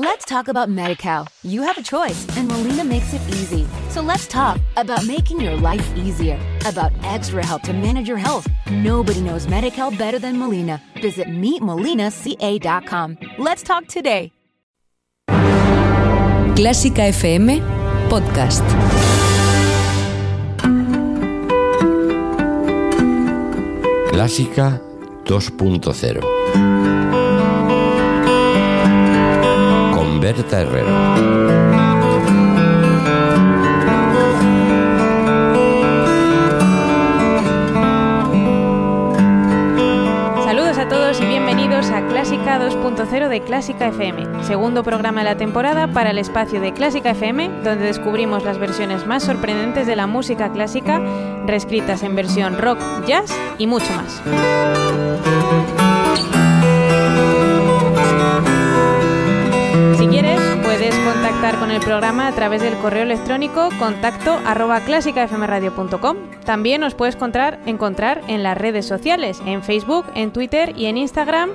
Let's talk about MediCal. You have a choice, and Molina makes it easy. So let's talk about making your life easier, about extra help to manage your health. Nobody knows MediCal better than Molina. Visit meetmolinaca.com. Let's talk today. Clásica FM Podcast. Clásica 2.0 Berta Herrero. Saludos a todos y bienvenidos a Clásica 2.0 de Clásica FM, segundo programa de la temporada para el espacio de Clásica FM, donde descubrimos las versiones más sorprendentes de la música clásica, reescritas en versión rock, jazz y mucho más. Quieres, puedes contactar con el programa a través del correo electrónico contacto arroba clásicafmradio.com. También nos puedes encontrar, encontrar en las redes sociales, en Facebook, en Twitter y en Instagram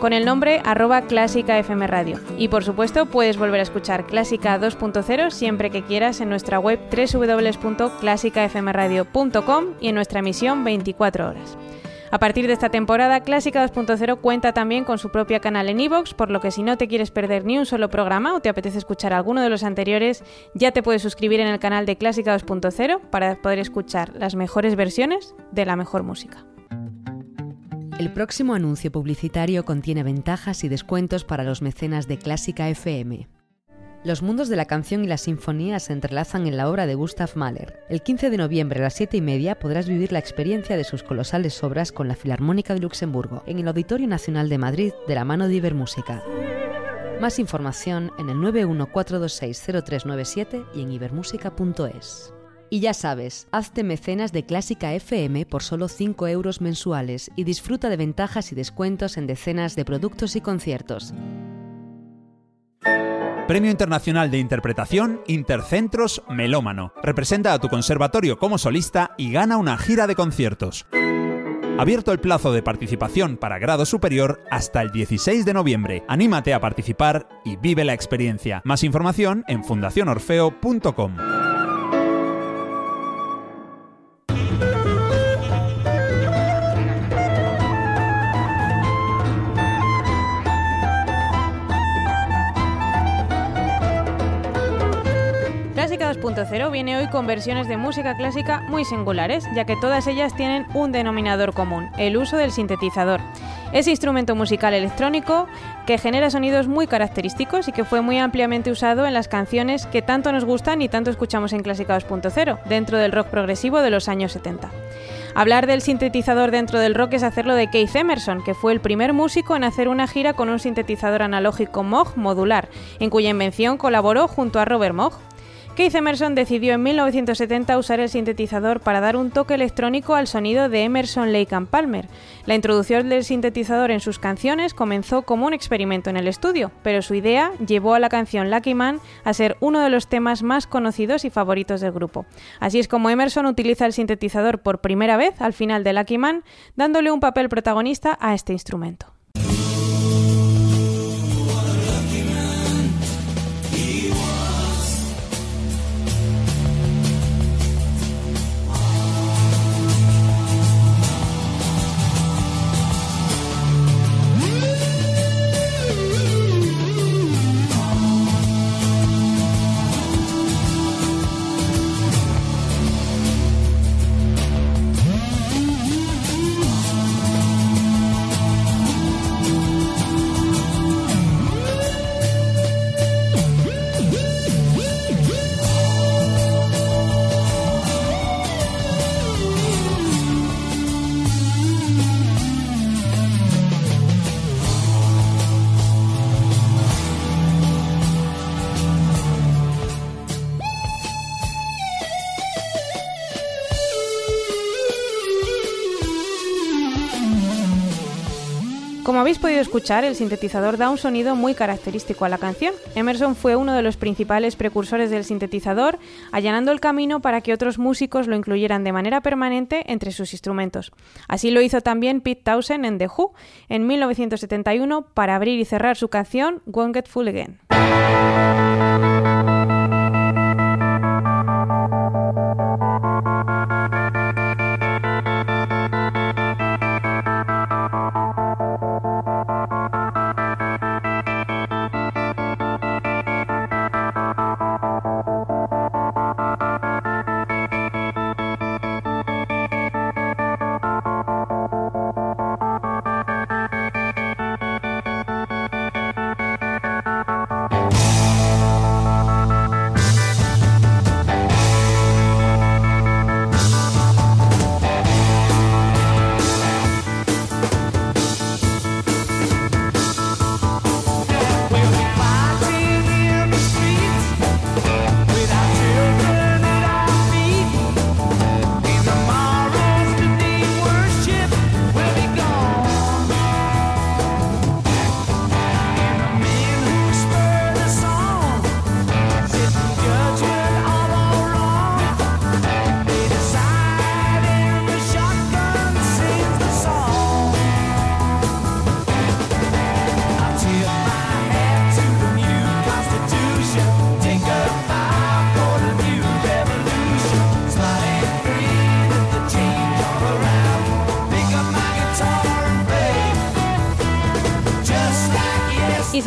con el nombre arroba clásicafmradio. Y por supuesto puedes volver a escuchar Clásica 2.0 siempre que quieras en nuestra web www.clásicafmradio.com y en nuestra emisión 24 horas. A partir de esta temporada, Clásica 2.0 cuenta también con su propio canal en iVoox, por lo que si no te quieres perder ni un solo programa o te apetece escuchar alguno de los anteriores, ya te puedes suscribir en el canal de Clásica 2.0 para poder escuchar las mejores versiones de la mejor música. El próximo anuncio publicitario contiene ventajas y descuentos para los mecenas de Clásica FM. Los mundos de la canción y la sinfonía se entrelazan en la obra de Gustav Mahler. El 15 de noviembre a las 7 y media podrás vivir la experiencia de sus colosales obras con la Filarmónica de Luxemburgo en el Auditorio Nacional de Madrid de la mano de Ibermúsica. Más información en el 914260397 y en ibermúsica.es. Y ya sabes, hazte mecenas de Clásica FM por solo 5 euros mensuales y disfruta de ventajas y descuentos en decenas de productos y conciertos. Premio Internacional de Interpretación Intercentros Melómano. Representa a tu conservatorio como solista y gana una gira de conciertos. Abierto el plazo de participación para grado superior hasta el 16 de noviembre. Anímate a participar y vive la experiencia. Más información en fundacionorfeo.com. 2.0 viene hoy con versiones de música clásica muy singulares, ya que todas ellas tienen un denominador común, el uso del sintetizador. Ese instrumento musical electrónico que genera sonidos muy característicos y que fue muy ampliamente usado en las canciones que tanto nos gustan y tanto escuchamos en Clásica 2.0, dentro del rock progresivo de los años 70. Hablar del sintetizador dentro del rock es hacerlo de Keith Emerson, que fue el primer músico en hacer una gira con un sintetizador analógico Moog modular, en cuya invención colaboró junto a Robert Moog. Keith Emerson decidió en 1970 usar el sintetizador para dar un toque electrónico al sonido de Emerson, Lake Palmer. La introducción del sintetizador en sus canciones comenzó como un experimento en el estudio, pero su idea llevó a la canción Lucky Man a ser uno de los temas más conocidos y favoritos del grupo. Así es como Emerson utiliza el sintetizador por primera vez al final de Lucky Man, dándole un papel protagonista a este instrumento. Habéis podido escuchar, el sintetizador da un sonido muy característico a la canción. Emerson fue uno de los principales precursores del sintetizador, allanando el camino para que otros músicos lo incluyeran de manera permanente entre sus instrumentos. Así lo hizo también Pete Townsend en The Who en 1971 para abrir y cerrar su canción Won't Get Full Again.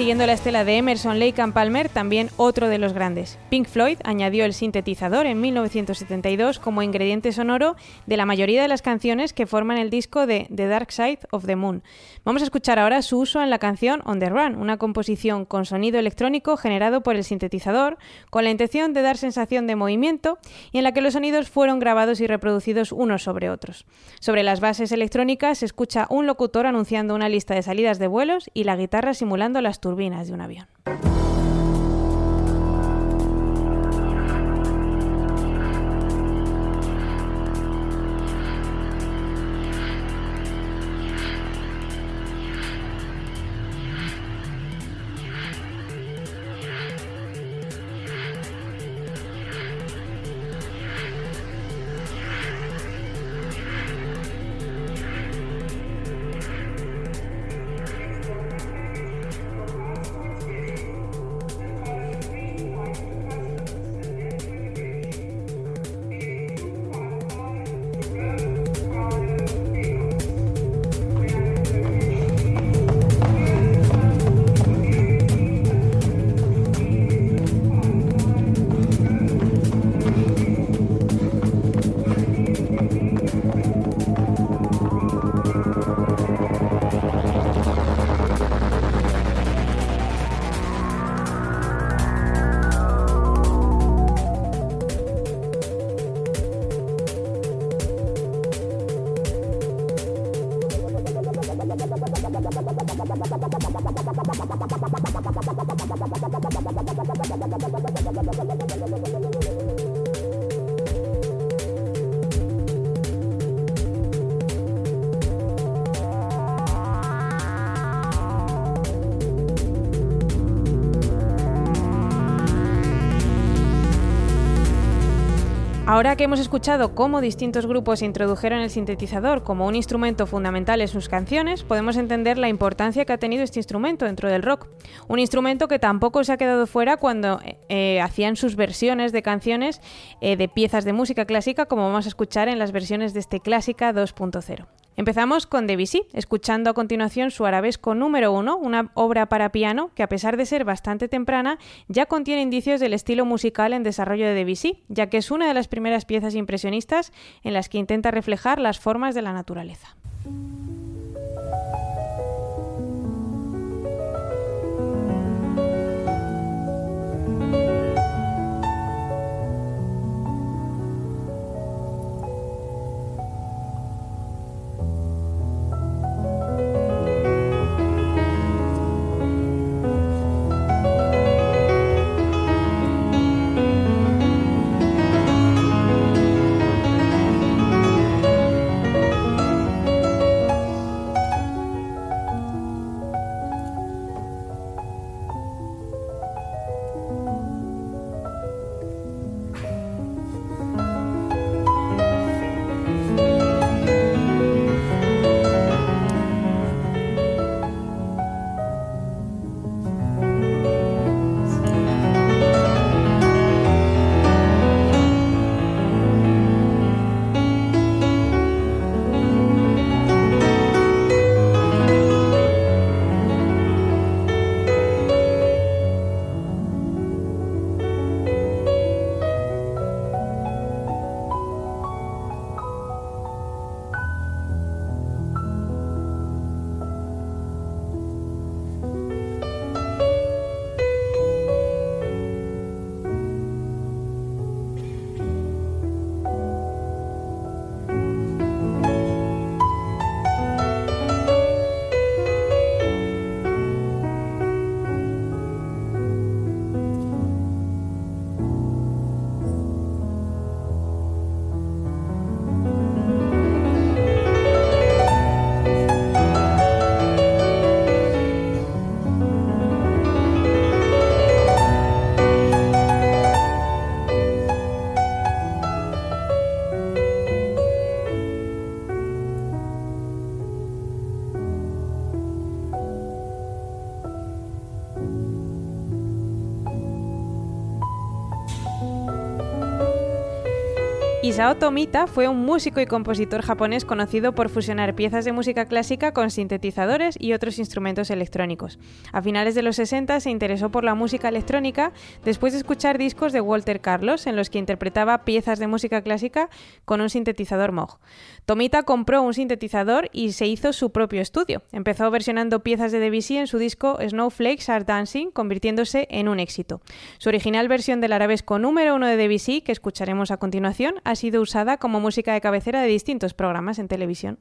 Siguiendo la estela de Emerson, Lake and Palmer, también otro de los grandes. Pink Floyd añadió el sintetizador en 1972 como ingrediente sonoro de la mayoría de las canciones que forman el disco de The Dark Side of the Moon. Vamos a escuchar ahora su uso en la canción On the Run, una composición con sonido electrónico generado por el sintetizador, con la intención de dar sensación de movimiento y en la que los sonidos fueron grabados y reproducidos unos sobre otros. Sobre las bases electrónicas se escucha un locutor anunciando una lista de salidas de vuelos y la guitarra simulando las turbinas de un avión. Ahora que hemos escuchado cómo distintos grupos introdujeron el sintetizador como un instrumento fundamental en sus canciones, podemos entender la importancia que ha tenido este instrumento dentro del rock. Un instrumento que tampoco se ha quedado fuera cuando eh, hacían sus versiones de canciones eh, de piezas de música clásica, como vamos a escuchar en las versiones de este Clásica 2.0. Empezamos con Debussy, escuchando a continuación su arabesco número uno, una obra para piano que a pesar de ser bastante temprana, ya contiene indicios del estilo musical en desarrollo de Debussy, ya que es una de las primeras piezas impresionistas en las que intenta reflejar las formas de la naturaleza. Isao Tomita fue un músico y compositor japonés conocido por fusionar piezas de música clásica con sintetizadores y otros instrumentos electrónicos. A finales de los 60 se interesó por la música electrónica después de escuchar discos de Walter Carlos en los que interpretaba piezas de música clásica con un sintetizador Moog. Tomita compró un sintetizador y se hizo su propio estudio. Empezó versionando piezas de Debussy en su disco Snowflakes Are Dancing, convirtiéndose en un éxito. Su original versión del arabesco número uno de Debussy, que escucharemos a continuación, ha sido usada como música de cabecera de distintos programas en televisión.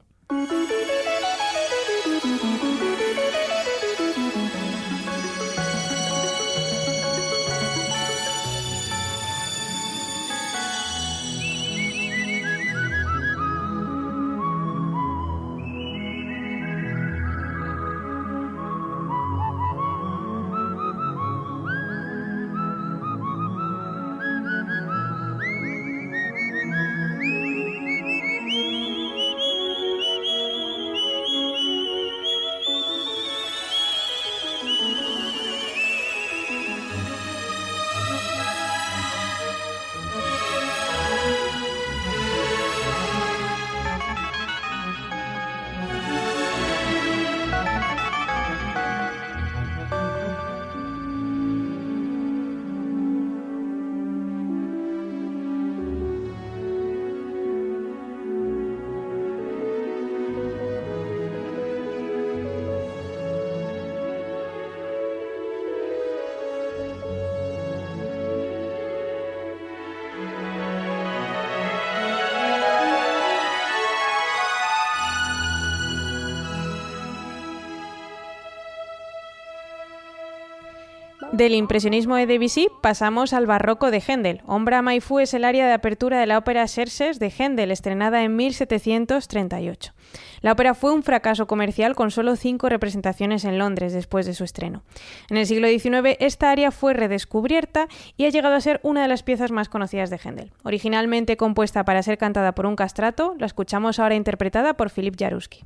Del impresionismo de Debussy pasamos al barroco de Händel. Ombra Maifú es el área de apertura de la ópera Xerxes de Händel, estrenada en 1738. La ópera fue un fracaso comercial con solo cinco representaciones en Londres después de su estreno. En el siglo XIX esta área fue redescubierta y ha llegado a ser una de las piezas más conocidas de Händel. Originalmente compuesta para ser cantada por un castrato, la escuchamos ahora interpretada por Philip Jaruski.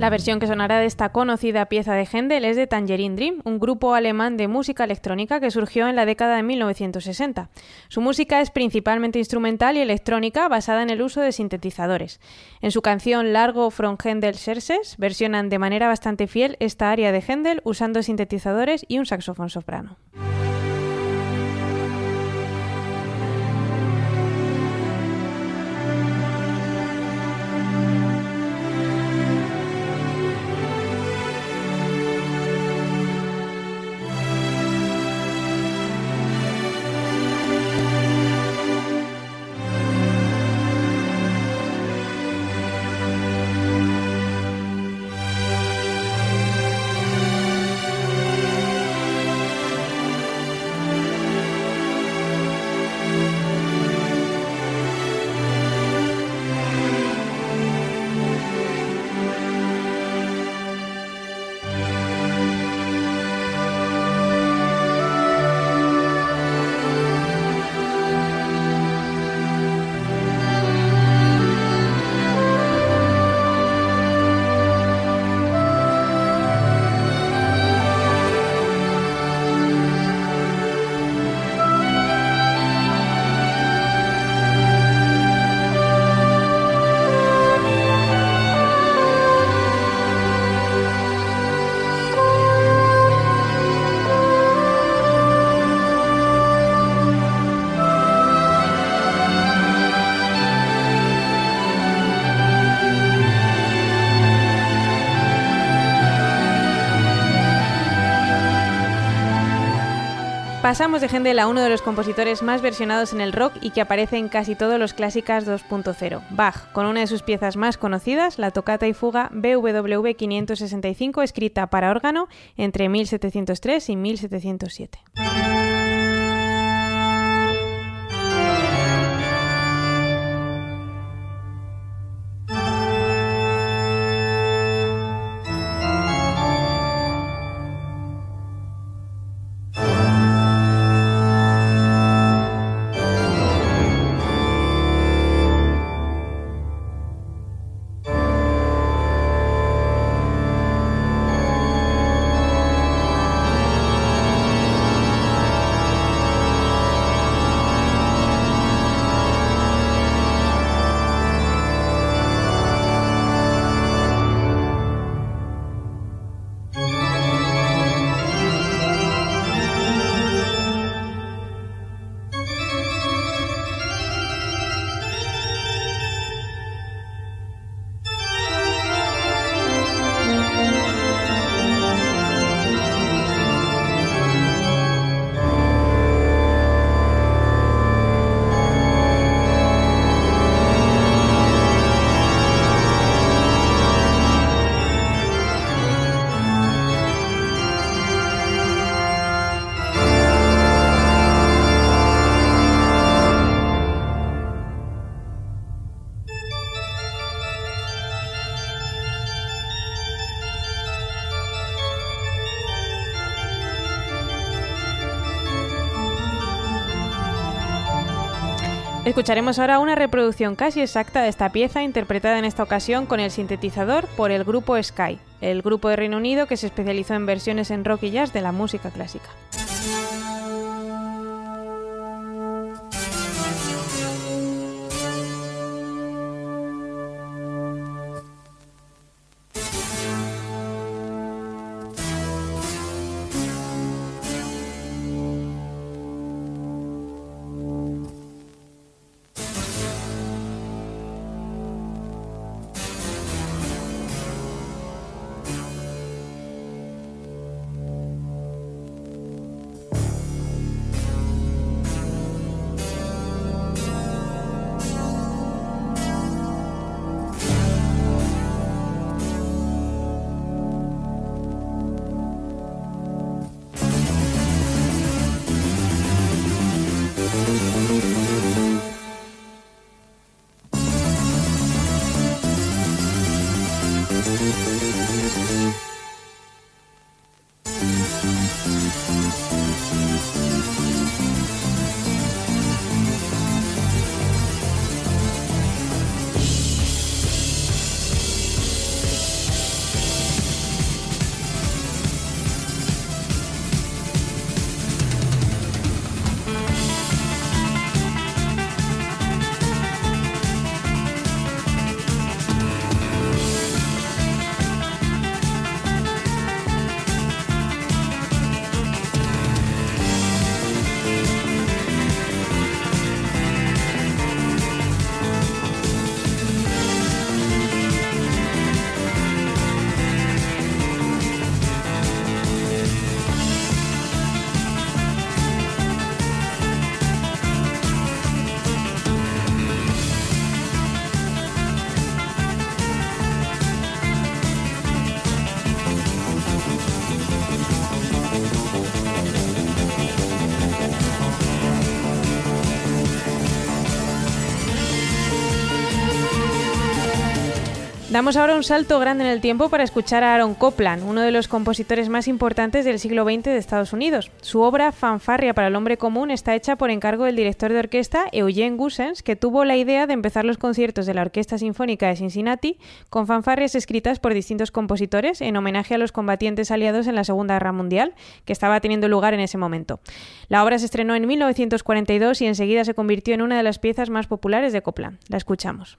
La versión que sonará de esta conocida pieza de Händel es de Tangerine Dream, un grupo alemán de música electrónica que surgió en la década de 1960. Su música es principalmente instrumental y electrónica basada en el uso de sintetizadores. En su canción Largo from Händel Serses versionan de manera bastante fiel esta área de Händel usando sintetizadores y un saxofón soprano. Pasamos de Händel a uno de los compositores más versionados en el rock y que aparece en casi todos los clásicas 2.0, Bach, con una de sus piezas más conocidas, la tocata y fuga BWV 565, escrita para órgano entre 1703 y 1707. Escucharemos ahora una reproducción casi exacta de esta pieza interpretada en esta ocasión con el sintetizador por el grupo Sky, el grupo de Reino Unido que se especializó en versiones en rock y jazz de la música clásica. Damos ahora un salto grande en el tiempo para escuchar a Aaron Copland, uno de los compositores más importantes del siglo XX de Estados Unidos. Su obra Fanfarria para el hombre común está hecha por encargo del director de orquesta Eugene Gusens, que tuvo la idea de empezar los conciertos de la Orquesta Sinfónica de Cincinnati con fanfarrias escritas por distintos compositores en homenaje a los combatientes aliados en la Segunda Guerra Mundial, que estaba teniendo lugar en ese momento. La obra se estrenó en 1942 y enseguida se convirtió en una de las piezas más populares de Copland. La escuchamos.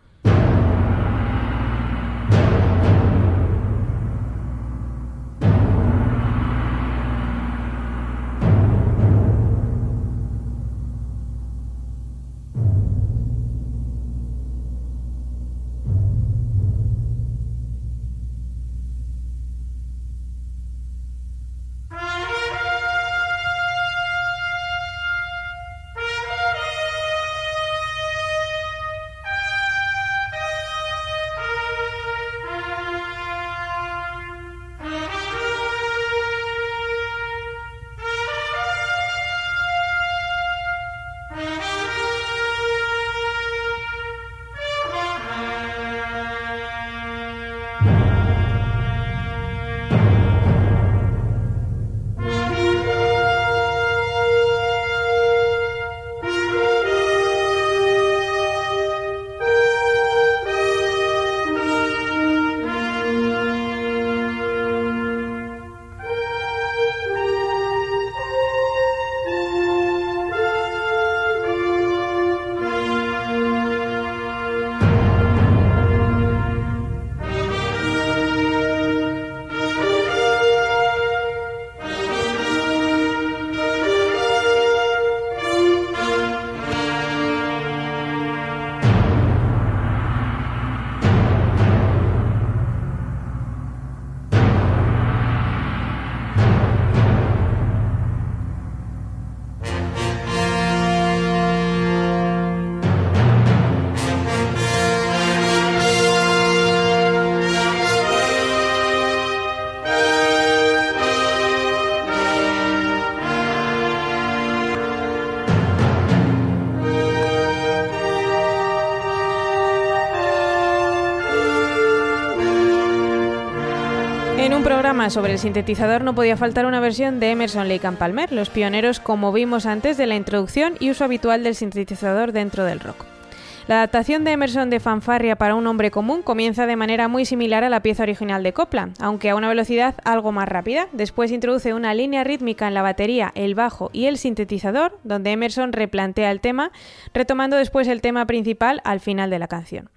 Sobre el sintetizador no podía faltar una versión de Emerson, Lake and Palmer, los pioneros, como vimos antes, de la introducción y uso habitual del sintetizador dentro del rock. La adaptación de Emerson de Fanfarria para un hombre común comienza de manera muy similar a la pieza original de Copland, aunque a una velocidad algo más rápida. Después introduce una línea rítmica en la batería, el bajo y el sintetizador, donde Emerson replantea el tema, retomando después el tema principal al final de la canción.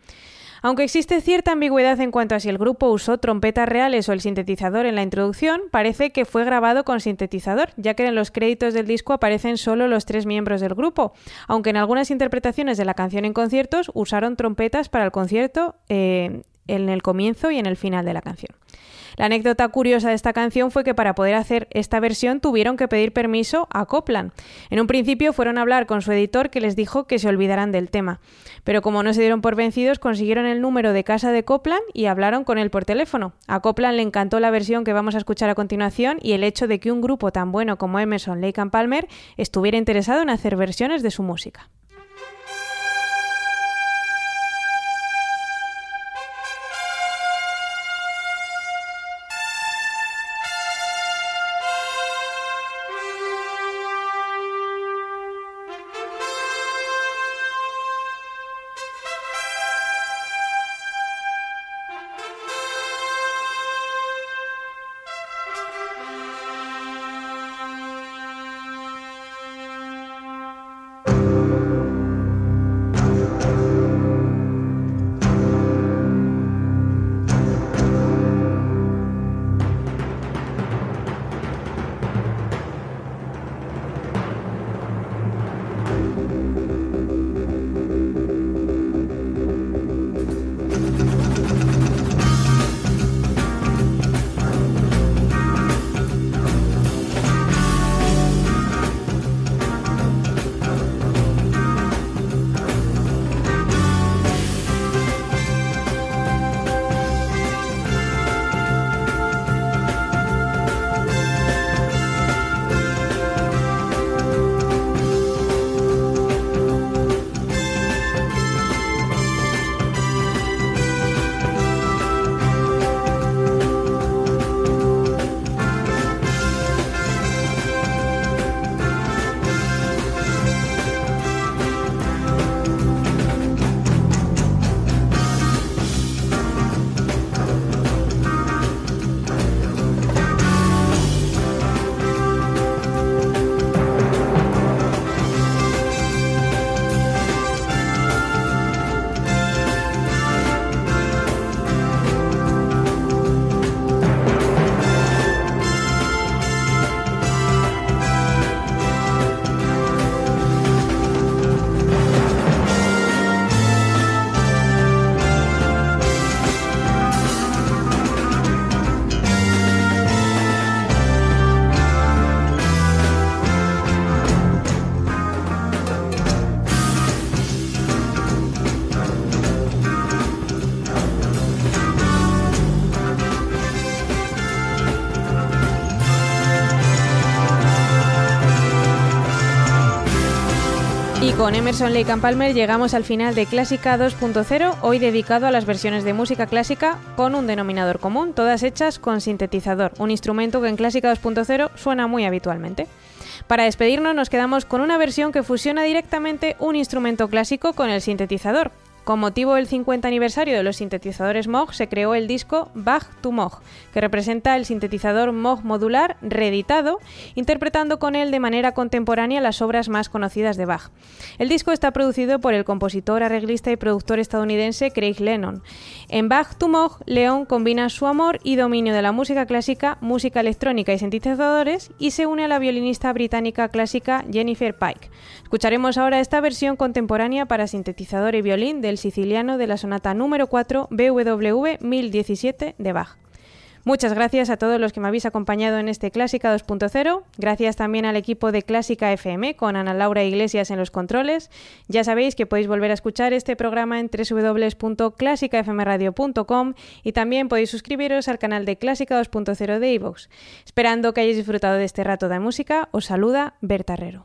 Aunque existe cierta ambigüedad en cuanto a si el grupo usó trompetas reales o el sintetizador en la introducción, parece que fue grabado con sintetizador, ya que en los créditos del disco aparecen solo los tres miembros del grupo, aunque en algunas interpretaciones de la canción en conciertos usaron trompetas para el concierto eh, en el comienzo y en el final de la canción. La anécdota curiosa de esta canción fue que para poder hacer esta versión tuvieron que pedir permiso a Copland. En un principio fueron a hablar con su editor que les dijo que se olvidaran del tema, pero como no se dieron por vencidos consiguieron el número de casa de Copland y hablaron con él por teléfono. A Copland le encantó la versión que vamos a escuchar a continuación y el hecho de que un grupo tan bueno como Emerson, Lake and Palmer estuviera interesado en hacer versiones de su música. Con Emerson Lake and Palmer llegamos al final de Clásica 2.0, hoy dedicado a las versiones de música clásica con un denominador común, todas hechas con sintetizador, un instrumento que en Clásica 2.0 suena muy habitualmente. Para despedirnos nos quedamos con una versión que fusiona directamente un instrumento clásico con el sintetizador, con motivo del 50 aniversario de los sintetizadores Moog, se creó el disco Bach to Moog, que representa el sintetizador Moog modular reeditado, interpretando con él de manera contemporánea las obras más conocidas de Bach. El disco está producido por el compositor, arreglista y productor estadounidense Craig Lennon. En Bach to Moog, Leon combina su amor y dominio de la música clásica, música electrónica y sintetizadores y se une a la violinista británica clásica Jennifer Pike. Escucharemos ahora esta versión contemporánea para sintetizador y violín del siciliano de la sonata número 4 BWV 1017 de Bach. Muchas gracias a todos los que me habéis acompañado en este Clásica 2.0. Gracias también al equipo de Clásica FM con Ana Laura Iglesias en los controles. Ya sabéis que podéis volver a escuchar este programa en www.clásicafmradio.com y también podéis suscribiros al canal de Clásica 2.0 de iVoox. Esperando que hayáis disfrutado de este rato de música, os saluda Berta Herrero.